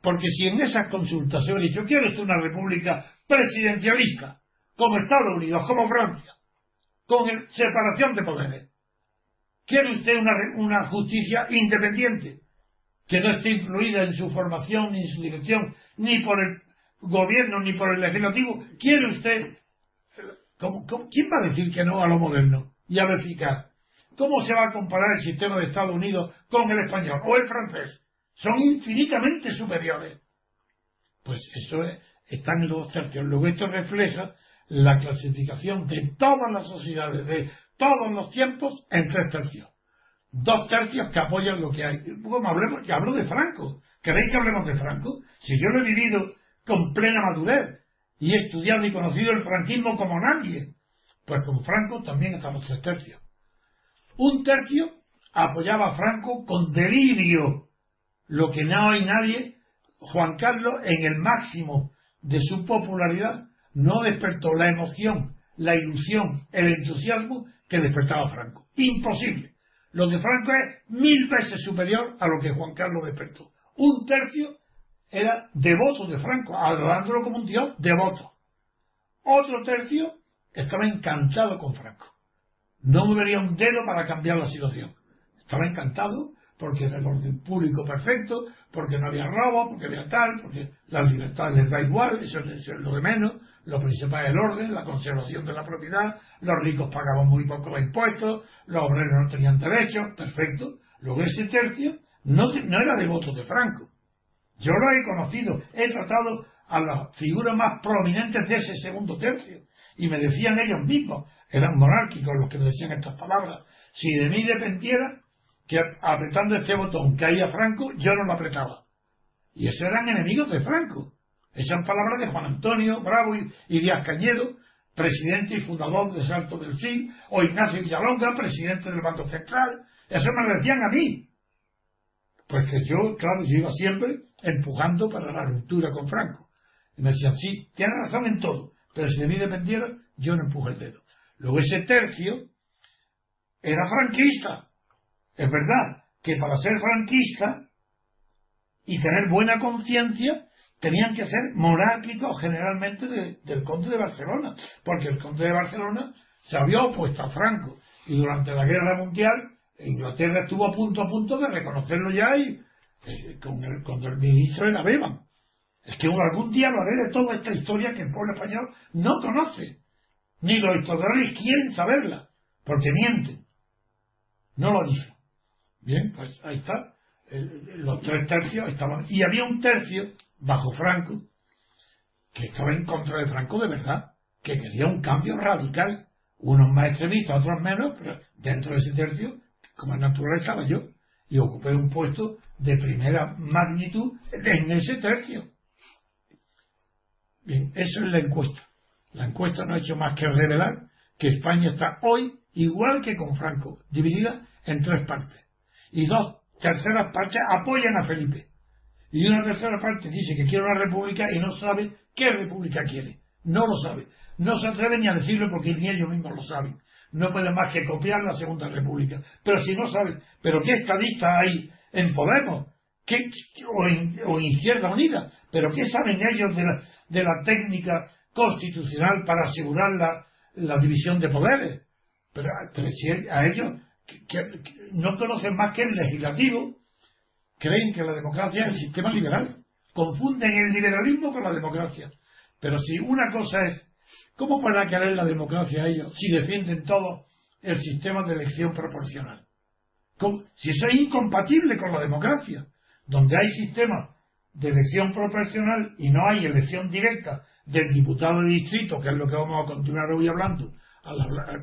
Porque si en esas consultas se hubiera dicho, quiere usted una república presidencialista, como Estados Unidos, como Francia, con separación de poderes, quiere usted una, una justicia independiente, que no esté influida en su formación ni en su dirección, ni por el gobierno ni por el legislativo, ¿quiere usted? quién va a decir que no a lo moderno y a lo eficaz? ¿Cómo se va a comparar el sistema de Estados Unidos con el español o el francés? Son infinitamente superiores. Pues eso es, están en dos tercios. Luego esto refleja la clasificación de todas las sociedades de todos los tiempos en tres tercios dos tercios que apoyan lo que hay. Como hablemos, que hablo de Franco. ¿Queréis que hablemos de Franco? Si yo lo he vivido con plena madurez y he estudiado y conocido el franquismo como nadie, pues con Franco también estamos tres tercios. Un tercio apoyaba a Franco con delirio, lo que no hay nadie. Juan Carlos, en el máximo de su popularidad, no despertó la emoción, la ilusión, el entusiasmo que despertaba Franco. Imposible. Lo de Franco es mil veces superior a lo que Juan Carlos despertó. Un tercio era devoto de Franco, adorándolo como un dios devoto. Otro tercio estaba encantado con Franco. No movería un dedo para cambiar la situación. Estaba encantado porque era el orden público perfecto, porque no había robo, porque había tal, porque la libertad les da igual, eso es lo de menos, lo principal es el orden, la conservación de la propiedad, los ricos pagaban muy pocos impuestos, los obreros no tenían derechos, perfecto. Luego ese tercio no, no era devoto de Franco. Yo lo he conocido, he tratado a las figuras más prominentes de ese segundo tercio, y me decían ellos mismos, eran monárquicos los que me decían estas palabras, Si de mí dependiera, que apretando este botón caía Franco, yo no lo apretaba. Y esos eran enemigos de Franco. Esas palabras de Juan Antonio Bravo y, Díaz Cañedo, presidente y fundador de Salto del Sí, o Ignacio Villalonga, presidente del Banco Central. Eso me lo decían a mí. Pues que yo, claro, yo iba siempre empujando para la ruptura con Franco. Y me decían, sí, tienes razón en todo, pero si de mí dependiera, yo no empujo el dedo. Luego ese tercio era franquista. Es verdad que para ser franquista y tener buena conciencia tenían que ser monárquicos generalmente del conde de Barcelona, porque el conde de Barcelona se había opuesto a Franco y durante la guerra mundial Inglaterra estuvo a punto a punto de reconocerlo ya y eh, con, el, el ministro era Beban. Es que algún día haré de toda esta historia que el pueblo español no conoce, ni los historiadores quieren saberla, porque mienten. No lo dicen. Bien, pues ahí está. los tres tercios estaban. Y había un tercio bajo Franco que estaba en contra de Franco de verdad, que quería un cambio radical. Unos más extremistas, otros menos, pero dentro de ese tercio, como es natural, estaba yo. Y ocupé un puesto de primera magnitud en ese tercio. Bien, eso es la encuesta. La encuesta no ha hecho más que revelar que España está hoy igual que con Franco, dividida en tres partes. Y dos terceras partes apoyan a Felipe. Y una tercera parte dice que quiere una república y no sabe qué república quiere. No lo sabe. No se atreve ni a decirlo porque ni ellos mismos lo saben. No pueden más que copiar la segunda república. Pero si no saben, ¿pero qué estadista hay en Podemos? ¿Qué, o, en, Izquierda Unida? ¿Pero qué saben ellos de la, de la técnica constitucional para asegurar la, la división de poderes? Pero, a ellos que, no conocen más que el legislativo, creen que la democracia es el sistema liberal. Confunden el liberalismo con la democracia. Pero si una cosa es, ¿cómo para querer la democracia ellos si defienden todo el sistema de elección proporcional? Si eso es incompatible con la democracia, donde hay sistema de elección proporcional y no hay elección directa del diputado de distrito, que es lo que vamos a continuar hoy hablando,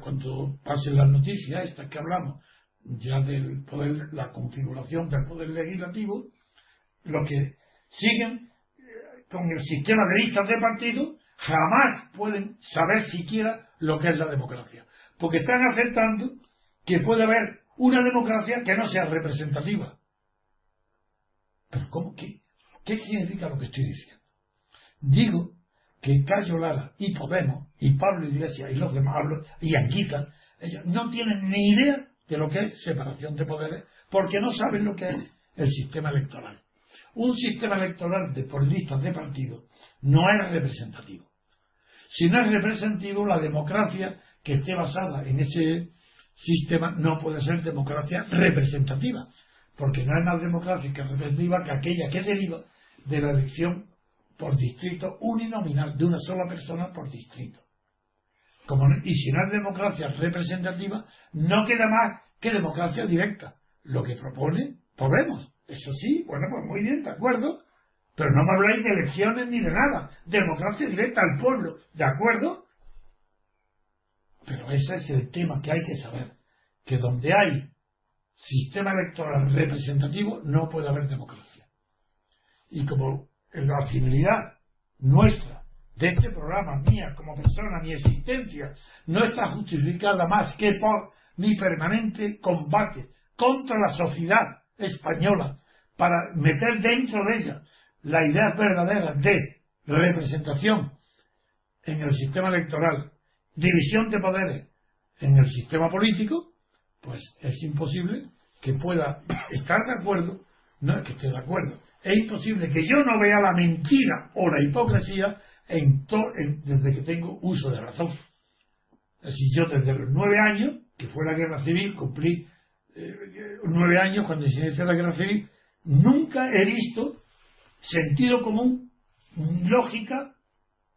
cuando pasen las noticias estas que hablamos, ya del poder, la configuración del poder legislativo, lo que siguen eh, con el sistema de listas de partidos jamás pueden saber siquiera lo que es la democracia. Porque están aceptando que puede haber una democracia que no sea representativa. Pero ¿cómo? ¿Qué, qué significa lo que estoy diciendo? Digo que Cayo Lara y Podemos y Pablo Iglesias y los demás, y Anquita, ellos no tienen ni idea de lo que es separación de poderes porque no saben lo que es el sistema electoral. Un sistema electoral de por listas de partidos no es representativo. Si no es representativo, la democracia que esté basada en ese sistema no puede ser democracia representativa, porque no es más democrática representativa que aquella que deriva de la elección por distrito uninominal de una sola persona por distrito. Como y si no es democracia representativa, no queda más que democracia directa. Lo que propone Podemos. Eso sí, bueno, pues muy bien, de acuerdo. Pero no me habláis de elecciones ni de nada. Democracia directa al pueblo. ¿De acuerdo? Pero ese es el tema que hay que saber. Que donde hay sistema electoral representativo no puede haber democracia. Y como la finalidad nuestra de este programa, mía como persona, mi existencia, no está justificada más que por mi permanente combate contra la sociedad española para meter dentro de ella la idea verdadera de representación en el sistema electoral, división de poderes en el sistema político, pues es imposible que pueda estar de acuerdo, no es que esté de acuerdo, es imposible que yo no vea la mentira o la hipocresía en, desde que tengo uso de razón. Es decir, yo desde los nueve años, que fue la guerra civil, cumplí eh, nueve años cuando se inició la guerra civil, nunca he visto sentido común, lógica,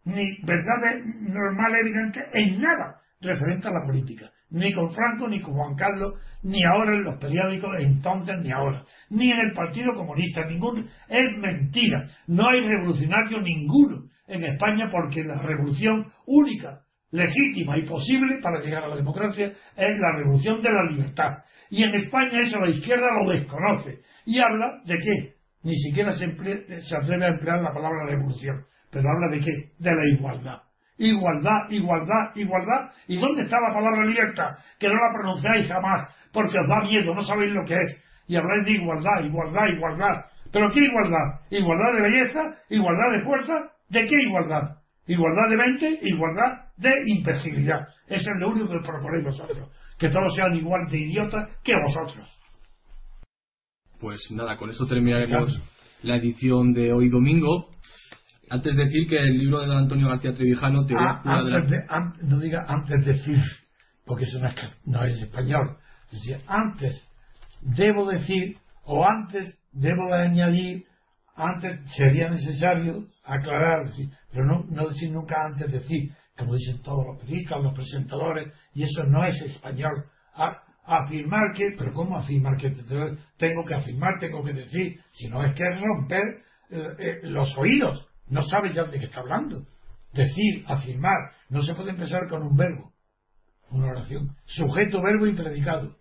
ni verdad normal, evidente, en nada referente a la política ni con Franco, ni con Juan Carlos, ni ahora en los periódicos, entonces ni ahora, ni en el Partido Comunista, ninguno. Es mentira. No hay revolucionario ninguno en España porque la revolución única legítima y posible para llegar a la democracia es la revolución de la libertad. Y en España eso la izquierda lo desconoce y habla de qué. Ni siquiera se, se atreve a emplear la palabra revolución, pero habla de qué? De la igualdad. Igualdad, igualdad, igualdad. ¿Y dónde está la palabra libertad? Que no la pronunciáis jamás, porque os da miedo, no sabéis lo que es. Y habláis de igualdad, igualdad, igualdad. ¿Pero qué igualdad? ¿Igualdad de belleza? ¿Igualdad de fuerza? ¿De qué igualdad? Igualdad de mente, igualdad de impercibilidad. Eso es lo único que proponéis vosotros. Que todos sean igual de idiotas que vosotros. Pues nada, con eso terminaremos la edición de hoy domingo. Antes de decir que el libro de don Antonio García Trevijano, Teoría ah, antes de, No diga antes de decir, porque eso no es, no es español. Es antes debo decir, o antes debo de añadir, antes sería necesario aclarar, pero no, no decir nunca antes decir, como dicen todos los periodistas, los presentadores, y eso no es español. afirmar que, pero ¿cómo afirmar que tengo que afirmar, tengo que decir? Si no es que romper eh, eh, los oídos, no sabe ya de qué está hablando. Decir, afirmar, no se puede empezar con un verbo, una oración, sujeto, verbo y predicado.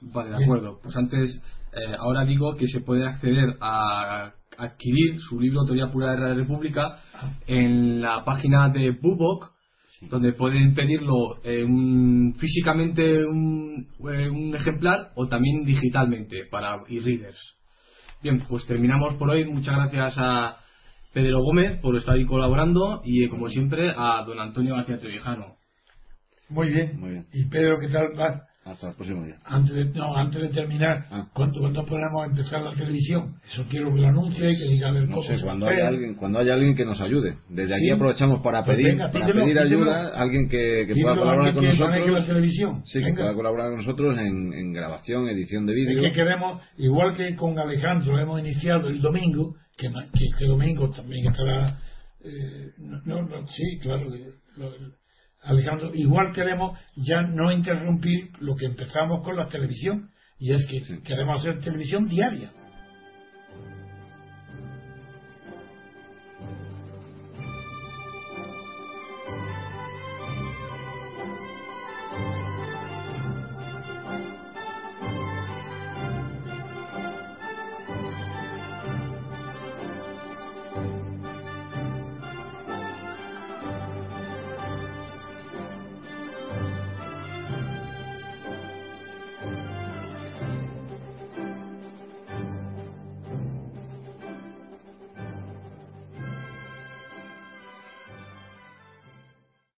Vale, de acuerdo. Pues antes, eh, ahora digo que se puede acceder a adquirir su libro Teoría Pura de la República en la página de Bubok, donde pueden pedirlo eh, físicamente un, eh, un, ejemplar o también digitalmente para e-readers. Bien, pues terminamos por hoy. Muchas gracias a Pedro Gómez por estar ahí colaborando y como siempre a don Antonio García Trevijano. Muy bien. Muy bien. ¿Y Pedro qué tal va? Hasta el próximo día. Antes de, no, antes de terminar, ah. ¿cuánto, podemos empezar la televisión? Eso quiero que lo anuncie y que diga el No sé, cuando haya, alguien, cuando haya alguien que nos ayude. Desde aquí aprovechamos para pues pedir, para pedir ayuda, alguien que, que pueda colaborar con nosotros. La televisión. Sí, que pueda colaborar con nosotros en, en grabación, edición de vídeo. Es que queremos, igual que con Alejandro hemos iniciado el domingo, que, que este domingo también estará. Eh, no, no, sí, claro. Lo, Alejandro, igual queremos ya no interrumpir lo que empezamos con la televisión, y es que queremos hacer televisión diaria.